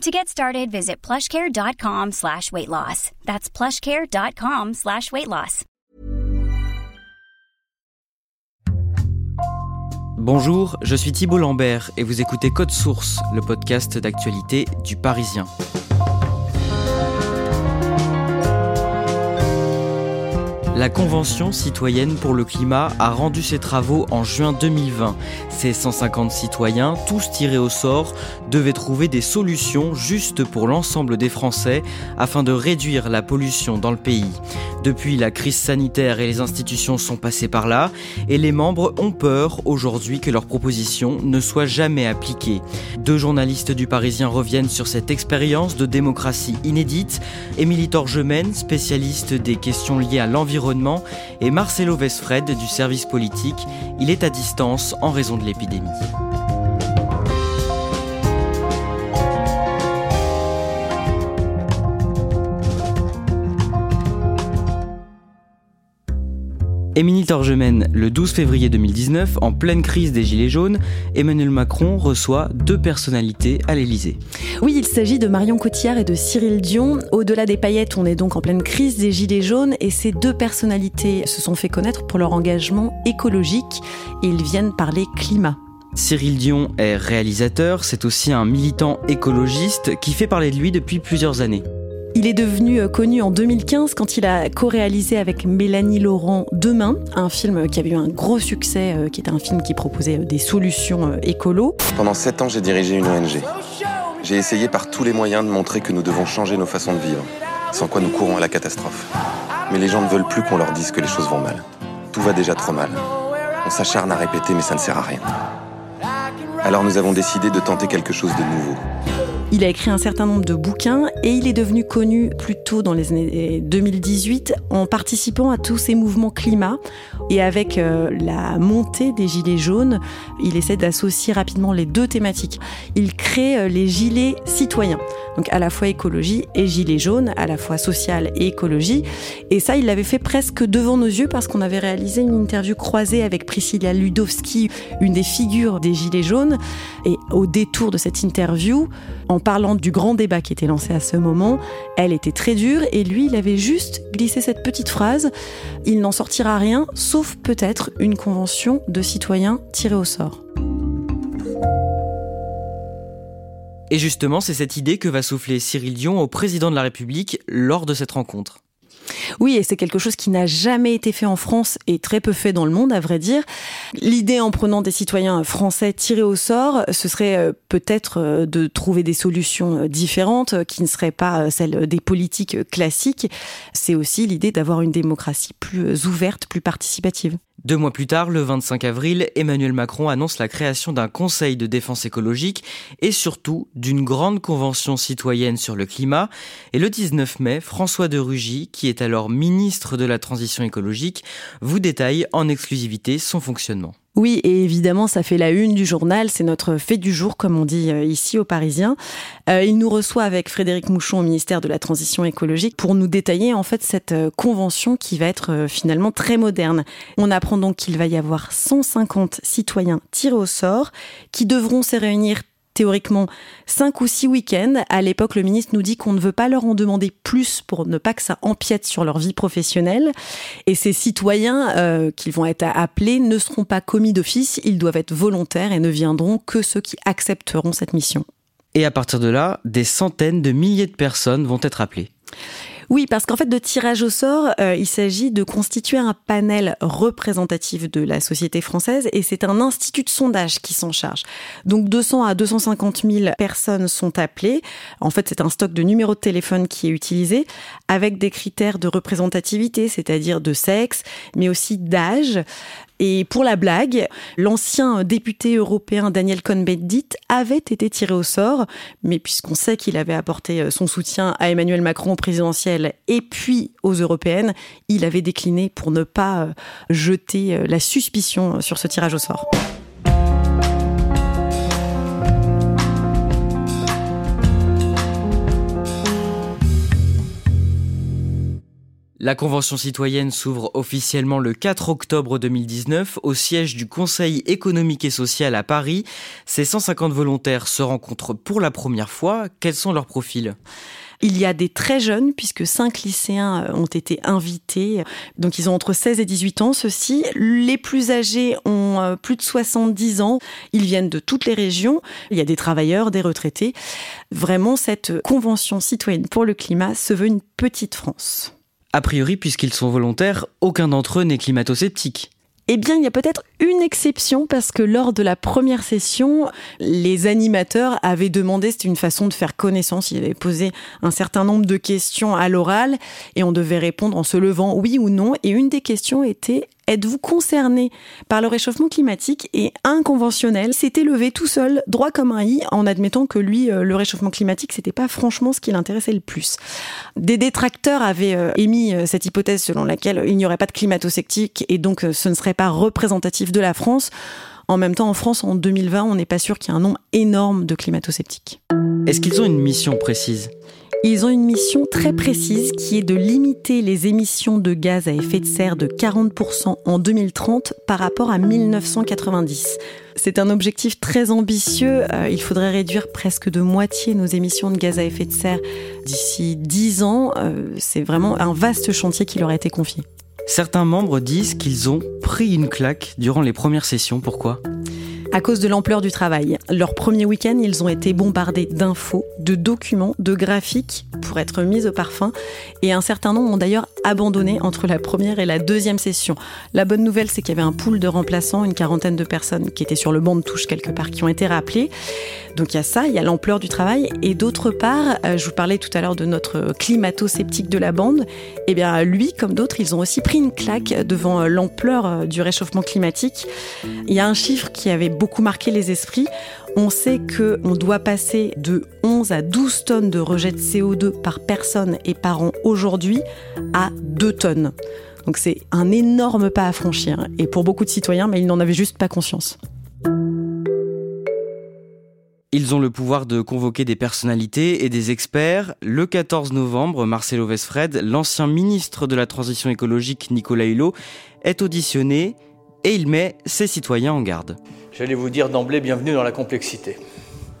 To get started, visit plushcare.com slash weight loss. That's plushcare.com slash weight loss. Bonjour, je suis Thibault Lambert et vous écoutez Code Source, le podcast d'actualité du Parisien. La Convention citoyenne pour le climat a rendu ses travaux en juin 2020. Ces 150 citoyens, tous tirés au sort, devaient trouver des solutions justes pour l'ensemble des Français afin de réduire la pollution dans le pays. Depuis, la crise sanitaire et les institutions sont passées par là et les membres ont peur aujourd'hui que leurs propositions ne soient jamais appliquées. Deux journalistes du Parisien reviennent sur cette expérience de démocratie inédite. Émilie Torgemène, spécialiste des questions liées à l'environnement et Marcelo Vesfred du service politique. Il est à distance en raison de l'épidémie. Émilie Torgemène, le 12 février 2019, en pleine crise des Gilets jaunes, Emmanuel Macron reçoit deux personnalités à l'Élysée. Oui, il s'agit de Marion Cotillard et de Cyril Dion. Au-delà des paillettes, on est donc en pleine crise des Gilets jaunes et ces deux personnalités se sont fait connaître pour leur engagement écologique et ils viennent parler climat. Cyril Dion est réalisateur, c'est aussi un militant écologiste qui fait parler de lui depuis plusieurs années. Il est devenu euh, connu en 2015 quand il a co-réalisé avec Mélanie Laurent Demain, un film qui avait eu un gros succès, euh, qui était un film qui proposait euh, des solutions écolo. Pendant sept ans, j'ai dirigé une ONG. J'ai essayé par tous les moyens de montrer que nous devons changer nos façons de vivre, sans quoi nous courons à la catastrophe. Mais les gens ne veulent plus qu'on leur dise que les choses vont mal. Tout va déjà trop mal. On s'acharne à répéter, mais ça ne sert à rien. Alors nous avons décidé de tenter quelque chose de nouveau. Il a écrit un certain nombre de bouquins et il est devenu connu plutôt dans les années 2018 en participant à tous ces mouvements climat. Et avec euh, la montée des gilets jaunes, il essaie d'associer rapidement les deux thématiques. Il crée euh, les gilets citoyens, donc à la fois écologie et gilets jaunes, à la fois social et écologie. Et ça, il l'avait fait presque devant nos yeux parce qu'on avait réalisé une interview croisée avec Priscilla Ludowski, une des figures des gilets jaunes. Et au détour de cette interview, en parlant du grand débat qui était lancé à ce moment, elle était très dure et lui, il avait juste glissé cette petite phrase il n'en sortira rien, sauf peut-être une convention de citoyens tirés au sort. Et justement, c'est cette idée que va souffler Cyril Dion au président de la République lors de cette rencontre. Oui, et c'est quelque chose qui n'a jamais été fait en France et très peu fait dans le monde, à vrai dire. L'idée en prenant des citoyens français tirés au sort, ce serait euh, peut-être euh, de trouver des solutions euh, différentes qui ne seraient pas celles des politiques classiques. C'est aussi l'idée d'avoir une démocratie plus ouverte, plus participative. Deux mois plus tard, le 25 avril, Emmanuel Macron annonce la création d'un conseil de défense écologique et surtout d'une grande convention citoyenne sur le climat. Et le 19 mai, François de Rugy, qui est alors ministre de la Transition écologique, vous détaille en exclusivité son fonctionnement. Oui, et évidemment, ça fait la une du journal. C'est notre fait du jour, comme on dit euh, ici aux Parisiens. Euh, il nous reçoit avec Frédéric Mouchon au ministère de la Transition écologique pour nous détailler en fait cette euh, convention qui va être finalement très moderne. On apprend donc qu'il va y avoir 150 citoyens tirés au sort qui devront se réunir théoriquement cinq ou six week-ends. À l'époque, le ministre nous dit qu'on ne veut pas leur en demander plus pour ne pas que ça empiète sur leur vie professionnelle. Et ces citoyens euh, qui vont être appelés ne seront pas commis d'office, ils doivent être volontaires et ne viendront que ceux qui accepteront cette mission. Et à partir de là, des centaines de milliers de personnes vont être appelées. Oui, parce qu'en fait, de tirage au sort, euh, il s'agit de constituer un panel représentatif de la société française et c'est un institut de sondage qui s'en charge. Donc 200 à 250 000 personnes sont appelées. En fait, c'est un stock de numéros de téléphone qui est utilisé avec des critères de représentativité, c'est-à-dire de sexe, mais aussi d'âge, et pour la blague, l'ancien député européen Daniel Cohn-Bendit avait été tiré au sort, mais puisqu'on sait qu'il avait apporté euh, son soutien à Emmanuel Macron présidentiel et puis aux européennes, il avait décliné pour ne pas euh, jeter euh, la suspicion sur ce tirage au sort. La Convention citoyenne s'ouvre officiellement le 4 octobre 2019 au siège du Conseil économique et social à Paris. Ces 150 volontaires se rencontrent pour la première fois. Quels sont leurs profils? Il y a des très jeunes, puisque cinq lycéens euh, ont été invités. Donc, ils ont entre 16 et 18 ans, ceux-ci. Les plus âgés ont euh, plus de 70 ans. Ils viennent de toutes les régions. Il y a des travailleurs, des retraités. Vraiment, cette convention citoyenne pour le climat se veut une petite France. A priori, puisqu'ils sont volontaires, aucun d'entre eux n'est climato-sceptique. Eh bien, il y a peut-être une exception parce que lors de la première session, les animateurs avaient demandé, c'était une façon de faire connaissance, ils avaient posé un certain nombre de questions à l'oral et on devait répondre en se levant oui ou non. Et une des questions était Êtes-vous concerné par le réchauffement climatique Et un conventionnel s'était levé tout seul, droit comme un i, en admettant que lui, euh, le réchauffement climatique, c'était pas franchement ce qui l'intéressait le plus. Des détracteurs avaient euh, émis euh, cette hypothèse selon laquelle il n'y aurait pas de climato-sceptique et donc ce ne serait pas représentatif de la France. En même temps, en France, en 2020, on n'est pas sûr qu'il y ait un nombre énorme de climato-sceptiques. Est-ce qu'ils ont une mission précise? Ils ont une mission très précise qui est de limiter les émissions de gaz à effet de serre de 40% en 2030 par rapport à 1990. C'est un objectif très ambitieux. Euh, il faudrait réduire presque de moitié nos émissions de gaz à effet de serre d'ici 10 ans. Euh, c'est vraiment un vaste chantier qui leur a été confié. Certains membres disent qu'ils ont pris une claque durant les premières sessions. Pourquoi? À cause de l'ampleur du travail. Leur premier week-end, ils ont été bombardés d'infos, de documents, de graphiques pour être mis au parfum. Et un certain nombre ont d'ailleurs abandonné entre la première et la deuxième session. La bonne nouvelle, c'est qu'il y avait un pool de remplaçants, une quarantaine de personnes qui étaient sur le banc de touche quelque part, qui ont été rappelées. Donc il y a ça, il y a l'ampleur du travail. Et d'autre part, euh, je vous parlais tout à l'heure de notre climato-sceptique de la bande. Eh bien, lui, comme d'autres, ils ont aussi pris une claque devant euh, l'ampleur euh, du réchauffement climatique. Il y a un chiffre qui avait beaucoup marqué les esprits. On sait qu'on doit passer de 11 à 12 tonnes de rejet de CO2 par personne et par an aujourd'hui à 2 tonnes. Donc c'est un énorme pas à franchir. Et pour beaucoup de citoyens, mais ils n'en avaient juste pas conscience. Ils ont le pouvoir de convoquer des personnalités et des experts. Le 14 novembre, Marcelo Vesfred, l'ancien ministre de la Transition écologique Nicolas Hulot, est auditionné et il met ses citoyens en garde. J'allais vous dire d'emblée bienvenue dans la complexité.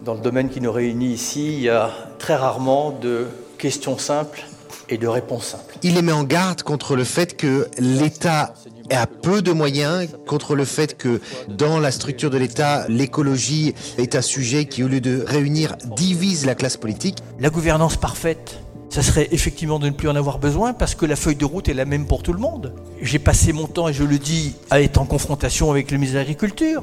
Dans le domaine qui nous réunit ici, il y a très rarement de questions simples et de réponses simples. Il les met en garde contre le fait que l'État a peu de moyens, contre le fait que dans la structure de l'État, l'écologie est un sujet qui, au lieu de réunir, divise la classe politique. La gouvernance parfaite, ça serait effectivement de ne plus en avoir besoin parce que la feuille de route est la même pour tout le monde. J'ai passé mon temps, et je le dis, à être en confrontation avec le ministre de l'Agriculture,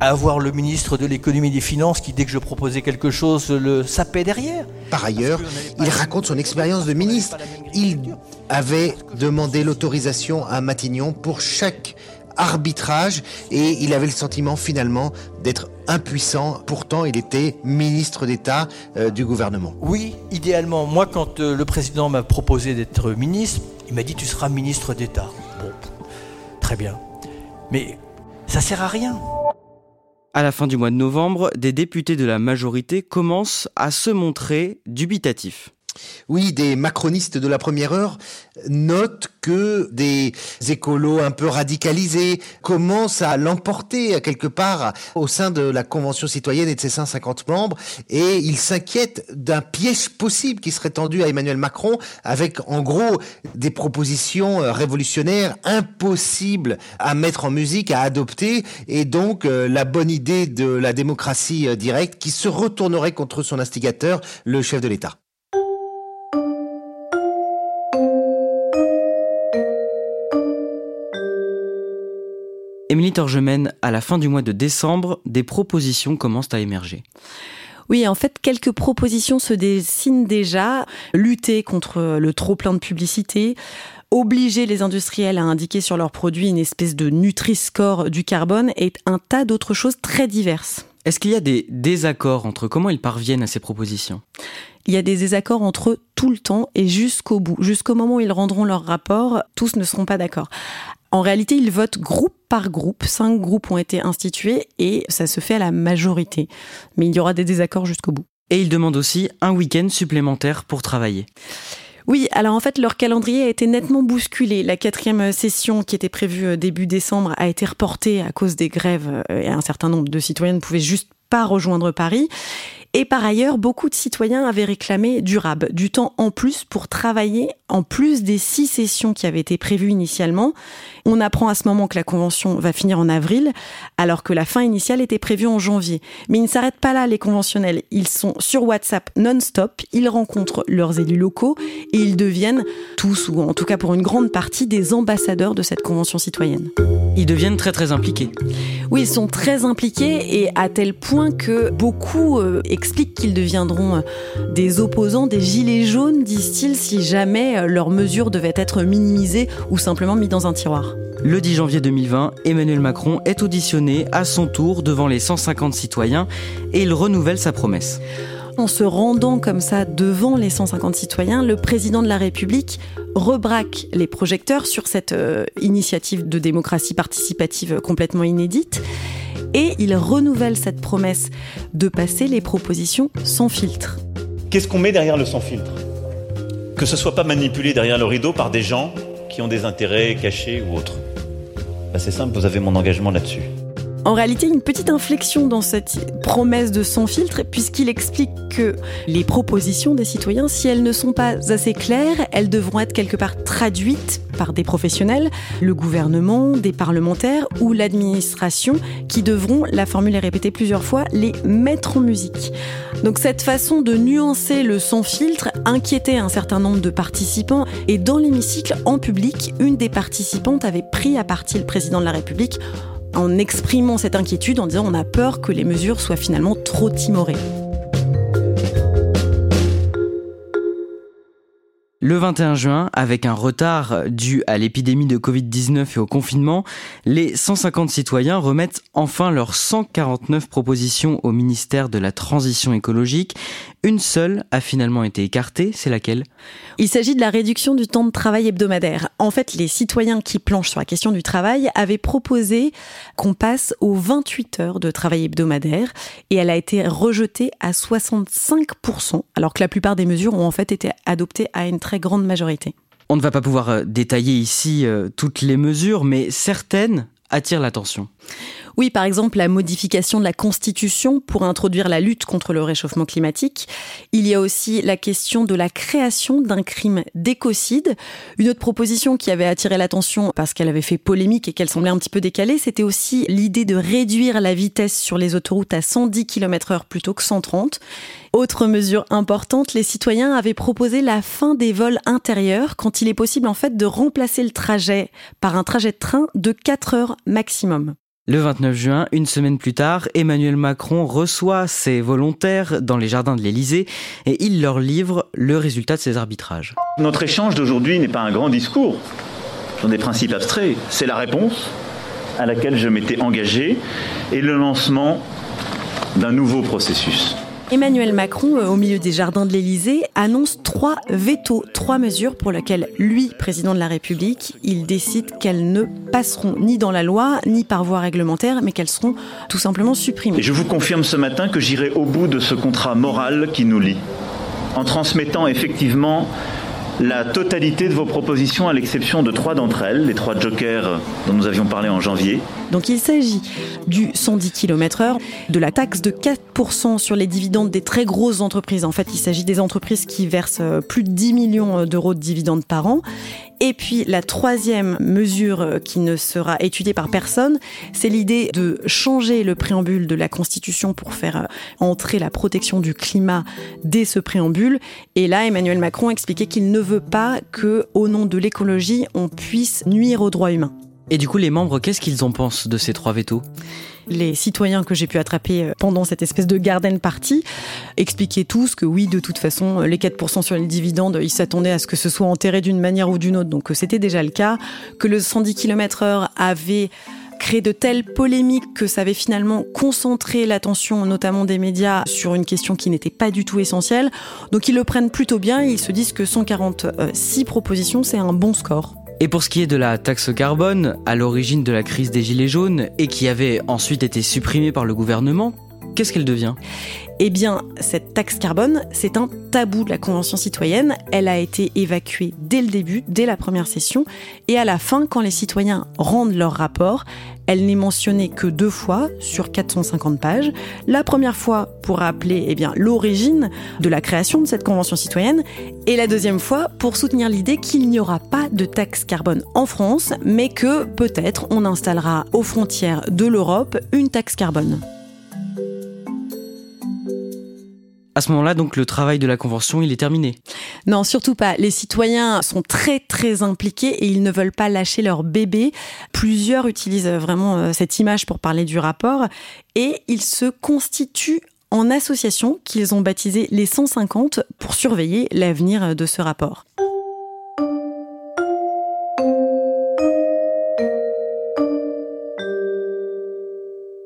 avoir le ministre de l'économie et des finances qui, dès que je proposais quelque chose, le sapait derrière. Par ailleurs, il raconte son expérience de ministre. Il avait demandé l'autorisation à Matignon pour chaque arbitrage et il avait le sentiment finalement d'être impuissant. Pourtant, il était ministre d'État euh, du gouvernement. Oui, idéalement. Moi, quand euh, le président m'a proposé d'être ministre, il m'a dit tu seras ministre d'État. Bon, très bien. Mais ça sert à rien. À la fin du mois de novembre, des députés de la majorité commencent à se montrer dubitatifs. Oui, des macronistes de la première heure notent que des écolos un peu radicalisés commencent à l'emporter quelque part au sein de la Convention citoyenne et de ses 150 membres et ils s'inquiètent d'un piège possible qui serait tendu à Emmanuel Macron avec en gros des propositions euh, révolutionnaires impossibles à mettre en musique, à adopter et donc euh, la bonne idée de la démocratie euh, directe qui se retournerait contre son instigateur, le chef de l'État. Émilie Torgemène, à la fin du mois de décembre, des propositions commencent à émerger. Oui, en fait, quelques propositions se dessinent déjà. Lutter contre le trop plein de publicité, obliger les industriels à indiquer sur leurs produits une espèce de Nutri-Score du carbone et un tas d'autres choses très diverses. Est-ce qu'il y a des désaccords entre comment ils parviennent à ces propositions? Il y a des désaccords entre eux tout le temps et jusqu'au bout. Jusqu'au moment où ils rendront leur rapport, tous ne seront pas d'accord. En réalité, ils votent groupe par groupe. Cinq groupes ont été institués et ça se fait à la majorité. Mais il y aura des désaccords jusqu'au bout. Et ils demandent aussi un week-end supplémentaire pour travailler. Oui, alors en fait, leur calendrier a été nettement bousculé. La quatrième session, qui était prévue euh, début décembre, a été reportée à cause des grèves euh, et un certain nombre de citoyens ne pouvaient juste pas rejoindre Paris. Et par ailleurs, beaucoup de citoyens avaient réclamé durable, du temps en plus pour travailler en plus des six sessions qui avaient été prévues initialement. On apprend à ce moment que la convention va finir en avril, alors que la fin initiale était prévue en janvier. Mais ils ne s'arrêtent pas là, les conventionnels. Ils sont sur WhatsApp non-stop, ils rencontrent leurs élus locaux et ils deviennent tous, ou en tout cas pour une grande partie, des ambassadeurs de cette convention citoyenne. Ils deviennent très très impliqués. Oui, ils sont très impliqués et à tel point que beaucoup euh, expliquent qu'ils deviendront euh, des opposants, des gilets jaunes, disent-ils, si jamais euh, leurs mesures devaient être minimisées ou simplement mis dans un tiroir. Le 10 janvier 2020, Emmanuel Macron est auditionné à son tour devant les 150 citoyens et il renouvelle sa promesse. En se rendant comme ça devant les 150 citoyens, le président de la République rebraque les projecteurs sur cette euh, initiative de démocratie participative complètement inédite et il renouvelle cette promesse de passer les propositions sans filtre. Qu'est-ce qu'on met derrière le sans filtre? Que ce soit pas manipulé derrière le rideau par des gens qui ont des intérêts cachés ou autres. Bah, c'est simple, vous avez mon engagement là-dessus. En réalité, une petite inflexion dans cette promesse de sans filtre, puisqu'il explique que les propositions des citoyens, si elles ne sont pas assez claires, elles devront être quelque part traduites par des professionnels, le gouvernement, des parlementaires ou l'administration, qui devront, la formule est répétée plusieurs fois, les mettre en musique. Donc cette façon de nuancer le sans filtre inquiétait un certain nombre de participants et dans l'hémicycle, en public, une des participantes avait pris à partie le président de la République en exprimant cette inquiétude en disant on a peur que les mesures soient finalement trop timorées. Le 21 juin, avec un retard dû à l'épidémie de Covid-19 et au confinement, les 150 citoyens remettent enfin leurs 149 propositions au ministère de la Transition écologique. Une seule a finalement été écartée, c'est laquelle? Il s'agit de la réduction du temps de travail hebdomadaire. En fait, les citoyens qui planchent sur la question du travail avaient proposé qu'on passe aux 28 heures de travail hebdomadaire et elle a été rejetée à 65%, alors que la plupart des mesures ont en fait été adoptées à une très grande majorité. On ne va pas pouvoir euh, détailler ici euh, toutes les mesures, mais certaines attirent l'attention. Oui, par exemple, la modification de la Constitution pour introduire la lutte contre le réchauffement climatique. Il y a aussi la question de la création d'un crime d'écocide. Une autre proposition qui avait attiré l'attention parce qu'elle avait fait polémique et qu'elle semblait un petit peu décalée, c'était aussi l'idée de réduire la vitesse sur les autoroutes à 110 km heure plutôt que 130. Autre mesure importante, les citoyens avaient proposé la fin des vols intérieurs quand il est possible en fait de remplacer le trajet par un trajet de train de 4 heures maximum. Le 29 juin, une semaine plus tard, Emmanuel Macron reçoit ses volontaires dans les jardins de l'Élysée et il leur livre le résultat de ses arbitrages. Notre échange d'aujourd'hui n'est pas un grand discours sur des principes abstraits, c'est la réponse à laquelle je m'étais engagé et le lancement d'un nouveau processus. Emmanuel Macron, euh, au milieu des jardins de l'Élysée, annonce trois vétos, trois mesures pour lesquelles lui, président de la République, il décide qu'elles ne passeront ni dans la loi, ni par voie réglementaire, mais qu'elles seront tout simplement supprimées. Je vous confirme ce matin que j'irai au bout de ce contrat moral qui nous lie, en transmettant effectivement la totalité de vos propositions, à l'exception de trois d'entre elles, les trois jokers dont nous avions parlé en janvier. Donc il s'agit du 110 km/h, de la taxe de 4% sur les dividendes des très grosses entreprises. En fait, il s'agit des entreprises qui versent euh, plus de 10 millions d'euros de dividendes par an. Et puis la troisième mesure qui ne sera étudiée par personne, c'est l'idée de changer le préambule de la Constitution pour faire euh, entrer la protection du climat dès ce préambule. Et là, Emmanuel Macron expliquait qu'il ne veut pas que, au nom de l'écologie, on puisse nuire aux droits humains. Et du coup, les membres, qu'est-ce qu'ils en pensent de ces trois vétos les citoyens que j'ai pu attraper euh, pendant cette espèce de garden party expliquaient tous que oui, de toute façon, les 4% sur les dividendes, ils s'attendaient à ce que ce soit enterré d'une manière ou d'une autre. Donc c'était déjà le cas. Que le 110 km heure avait créé de telles polémiques que ça avait finalement concentré l'attention, notamment des médias, sur une question qui n'était pas du tout essentielle. Donc ils le prennent plutôt bien ils se disent que 146 propositions, c'est un bon score. Et pour ce qui est de la taxe carbone, à l'origine de la crise des Gilets jaunes et qui avait ensuite été supprimée par le gouvernement, qu'est-ce qu'elle devient? Eh bien, cette taxe carbone, c'est un tabou de la Convention citoyenne. Elle a été évacuée dès le début, dès la première session, et à la fin, quand les citoyens rendent leur rapport, elle n'est mentionnée que deux fois sur 450 pages. La première fois pour rappeler eh l'origine de la création de cette convention citoyenne et la deuxième fois pour soutenir l'idée qu'il n'y aura pas de taxe carbone en France, mais que peut-être on installera aux frontières de l'Europe une taxe carbone. À ce moment-là, donc, le travail de la Convention, il est terminé. Non, surtout pas. Les citoyens sont très, très impliqués et ils ne veulent pas lâcher leur bébé. Plusieurs utilisent vraiment euh, cette image pour parler du rapport et ils se constituent en association qu'ils ont baptisé les 150 pour surveiller l'avenir de ce rapport.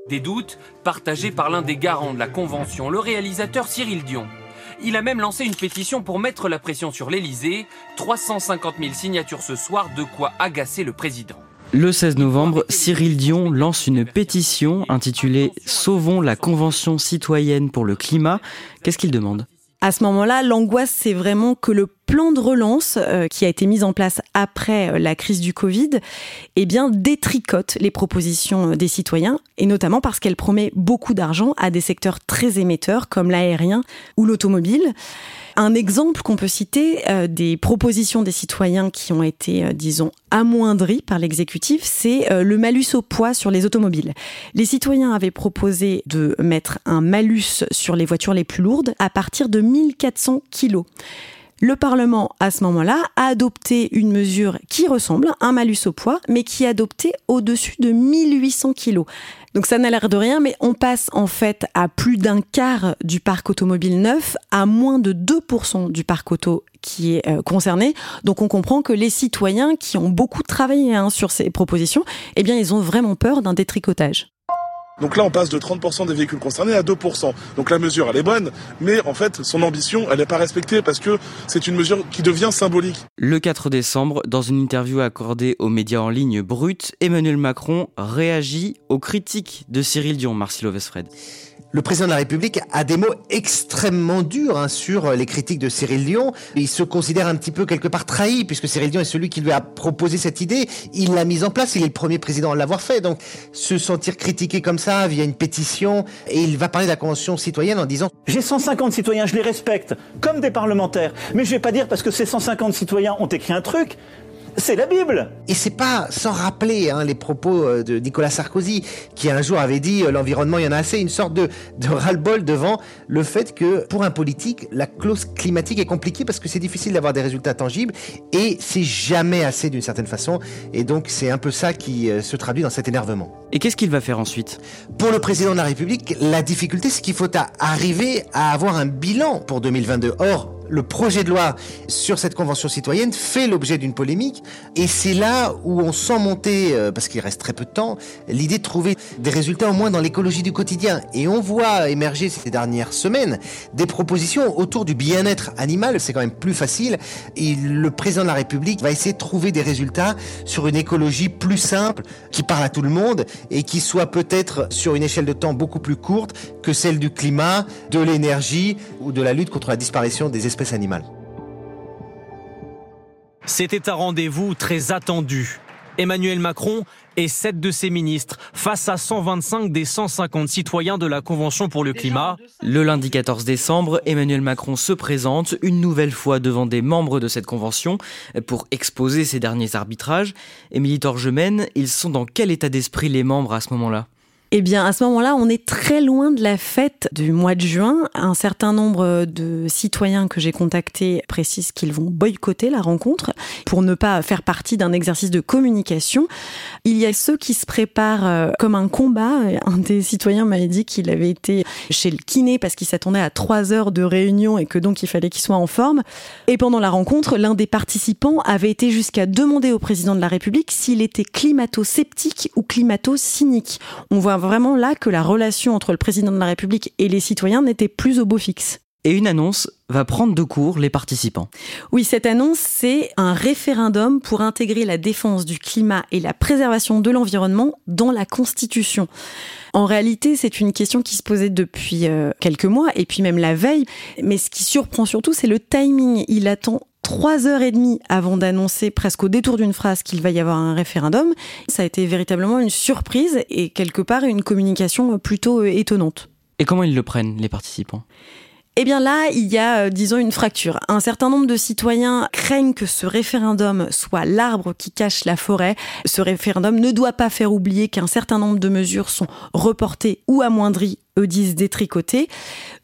Des doutes partagés par l'un des garants de la Convention, le réalisateur Cyril Dion. Il a même lancé une pétition pour mettre la pression sur l'Elysée. 350 000 signatures ce soir, de quoi agacer le président. Le 16 novembre, Cyril Dion lance une pétition intitulée Sauvons la Convention citoyenne pour le climat. Qu'est-ce qu'il demande? À ce moment-là, l'angoisse, c'est vraiment que le plan de relance euh, qui a été mis en place après euh, la crise du Covid, eh bien, détricote les propositions euh, des citoyens, et notamment parce qu'elle promet beaucoup d'argent à des secteurs très émetteurs comme l'aérien ou l'automobile. Un exemple qu'on peut citer des propositions des citoyens qui ont été, disons, amoindries par l'exécutif, c'est le malus au poids sur les automobiles. Les citoyens avaient proposé de mettre un malus sur les voitures les plus lourdes à partir de 1400 kilos. Le Parlement, à ce moment-là, a adopté une mesure qui ressemble à un malus au poids, mais qui est adoptée au-dessus de 1800 kilos. Donc ça n'a l'air de rien, mais on passe en fait à plus d'un quart du parc automobile neuf, à moins de 2% du parc auto qui est euh, concerné. Donc on comprend que les citoyens qui ont beaucoup travaillé hein, sur ces propositions, eh bien ils ont vraiment peur d'un détricotage. Donc là, on passe de 30% des véhicules concernés à 2%. Donc la mesure, elle est bonne, mais en fait, son ambition, elle n'est pas respectée parce que c'est une mesure qui devient symbolique. Le 4 décembre, dans une interview accordée aux médias en ligne Brut, Emmanuel Macron réagit aux critiques de Cyril Dion, Marcelo Vesfred le président de la République a des mots extrêmement durs hein, sur les critiques de Cyril Dion. Il se considère un petit peu quelque part trahi, puisque Cyril Dion est celui qui lui a proposé cette idée. Il l'a mise en place, il est le premier président à l'avoir fait. Donc se sentir critiqué comme ça via une pétition, et il va parler de la Convention citoyenne en disant « J'ai 150 citoyens, je les respecte, comme des parlementaires. Mais je vais pas dire parce que ces 150 citoyens ont écrit un truc, c'est la Bible. Et c'est pas sans rappeler hein, les propos euh, de Nicolas Sarkozy, qui un jour avait dit euh, l'environnement, il y en a assez, une sorte de, de ras-le-bol devant le fait que pour un politique, la clause climatique est compliquée parce que c'est difficile d'avoir des résultats tangibles et c'est jamais assez d'une certaine façon. Et donc c'est un peu ça qui euh, se traduit dans cet énervement. Et qu'est-ce qu'il va faire ensuite? Pour le président de la République, la difficulté, c'est qu'il faut arriver à avoir un bilan pour 2022. Or, le projet de loi sur cette convention citoyenne fait l'objet d'une polémique et c'est là où on sent monter, euh, parce qu'il reste très peu de temps, l'idée de trouver des résultats au moins dans l'écologie du quotidien. Et on voit émerger ces dernières semaines des propositions autour du bien-être animal, c'est quand même plus facile. Et le président de la République va essayer de trouver des résultats sur une écologie plus simple, qui parle à tout le monde et qui soit peut-être sur une échelle de temps beaucoup plus courte que celle du climat, de l'énergie ou de la lutte contre la disparition des espèces c'était un rendez-vous très attendu. Emmanuel Macron et sept de ses ministres face à 125 des 150 citoyens de la Convention pour le climat. Le lundi 14 décembre, Emmanuel Macron se présente une nouvelle fois devant des membres de cette convention pour exposer ses derniers arbitrages. Émilie Torgemène, ils sont dans quel état d'esprit les membres à ce moment-là? Eh bien, à ce moment-là, on est très loin de la fête du mois de juin. Un certain nombre de citoyens que j'ai contactés précisent qu'ils vont boycotter la rencontre pour ne pas faire partie d'un exercice de communication. Il y a ceux qui se préparent euh, comme un combat. Un des citoyens m'avait dit qu'il avait été chez le kiné parce qu'il s'attendait à trois heures de réunion et que donc il fallait qu'il soit en forme. Et pendant la rencontre, l'un des participants avait été jusqu'à demander au président de la République s'il était climato-sceptique ou climato-cynique. On voit vraiment là que la relation entre le président de la République et les citoyens n'était plus au beau fixe. Et une annonce va prendre de court les participants. Oui, cette annonce, c'est un référendum pour intégrer la défense du climat et la préservation de l'environnement dans la Constitution. En réalité, c'est une question qui se posait depuis euh, quelques mois et puis même la veille. Mais ce qui surprend surtout, c'est le timing. Il attend trois heures et demie avant d'annoncer presque au détour d'une phrase qu'il va y avoir un référendum. Ça a été véritablement une surprise et quelque part une communication plutôt euh, étonnante. Et comment ils le prennent, les participants? Eh bien là, il y a, euh, disons, une fracture. Un certain nombre de citoyens craignent que ce référendum soit l'arbre qui cache la forêt. Ce référendum ne doit pas faire oublier qu'un certain nombre de mesures sont reportées ou amoindries eux disent détricoter.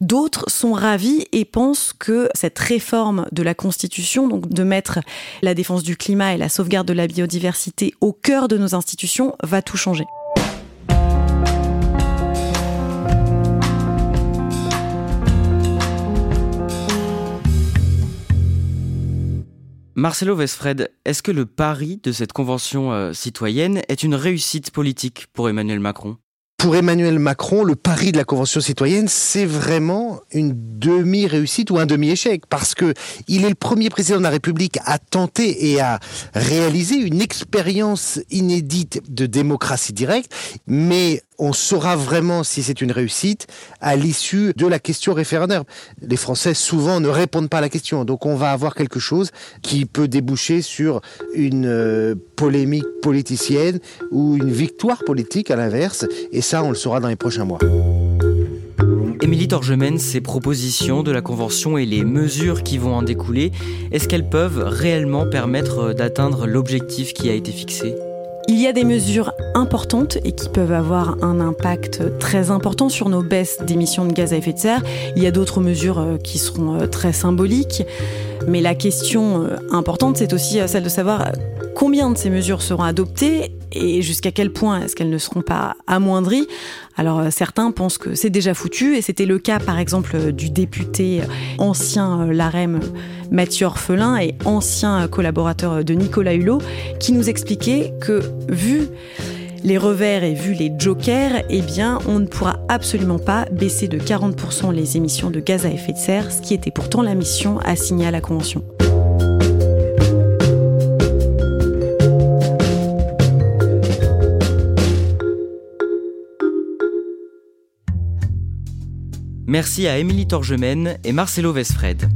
D'autres sont ravis et pensent que cette réforme de la Constitution, donc de mettre la défense du climat et la sauvegarde de la biodiversité au cœur de nos institutions, va tout changer. Marcelo Vesfred, est-ce que le pari de cette convention euh, citoyenne est une réussite politique pour Emmanuel Macron? Pour Emmanuel Macron, le pari de la Convention citoyenne, c'est vraiment une demi-réussite ou un demi-échec, parce que il est le premier président de la République à tenter et à réaliser une expérience inédite de démocratie directe, mais on saura vraiment si c'est une réussite à l'issue de la question référendaire. Les Français souvent ne répondent pas à la question, donc on va avoir quelque chose qui peut déboucher sur une euh, polémique politicienne ou une victoire politique à l'inverse, et ça on le saura dans les prochains mois. Émilie Torgemène, ces propositions de la Convention et les mesures qui vont en découler, est-ce qu'elles peuvent réellement permettre d'atteindre l'objectif qui a été fixé? Il y a des mesures importantes et qui peuvent avoir un impact très important sur nos baisses d'émissions de gaz à effet de serre. Il y a d'autres mesures euh, qui seront euh, très symboliques. Mais la question euh, importante, c'est aussi celle de savoir combien de ces mesures seront adoptées et jusqu'à quel point est-ce qu'elles ne seront pas amoindries. Alors euh, certains pensent que c'est déjà foutu et c'était le cas par exemple du député ancien euh, LAREM Mathieu Orphelin et ancien collaborateur de Nicolas Hulot qui nous expliquait que vu les revers et vu les jokers, eh bien, on ne pourra absolument pas baisser de 40% les émissions de gaz à effet de serre, ce qui était pourtant la mission assignée à la Convention. Merci à Émilie Torgemène et Marcelo Vesfred.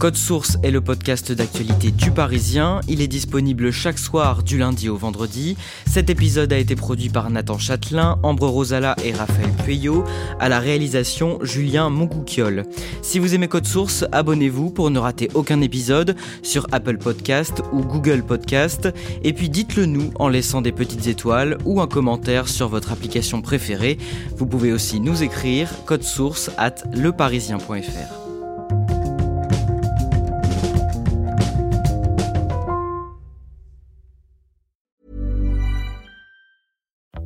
Code Source est le podcast d'actualité du Parisien. Il est disponible chaque soir du lundi au vendredi. Cet épisode a été produit par Nathan Châtelain, Ambre Rosala et Raphaël Pueyo. À la réalisation, Julien Moncouquiole. Si vous aimez Code Source, abonnez-vous pour ne rater aucun épisode sur Apple Podcast ou Google Podcast. Et puis dites-le nous en laissant des petites étoiles ou un commentaire sur votre application préférée. Vous pouvez aussi nous écrire code source at leparisien.fr.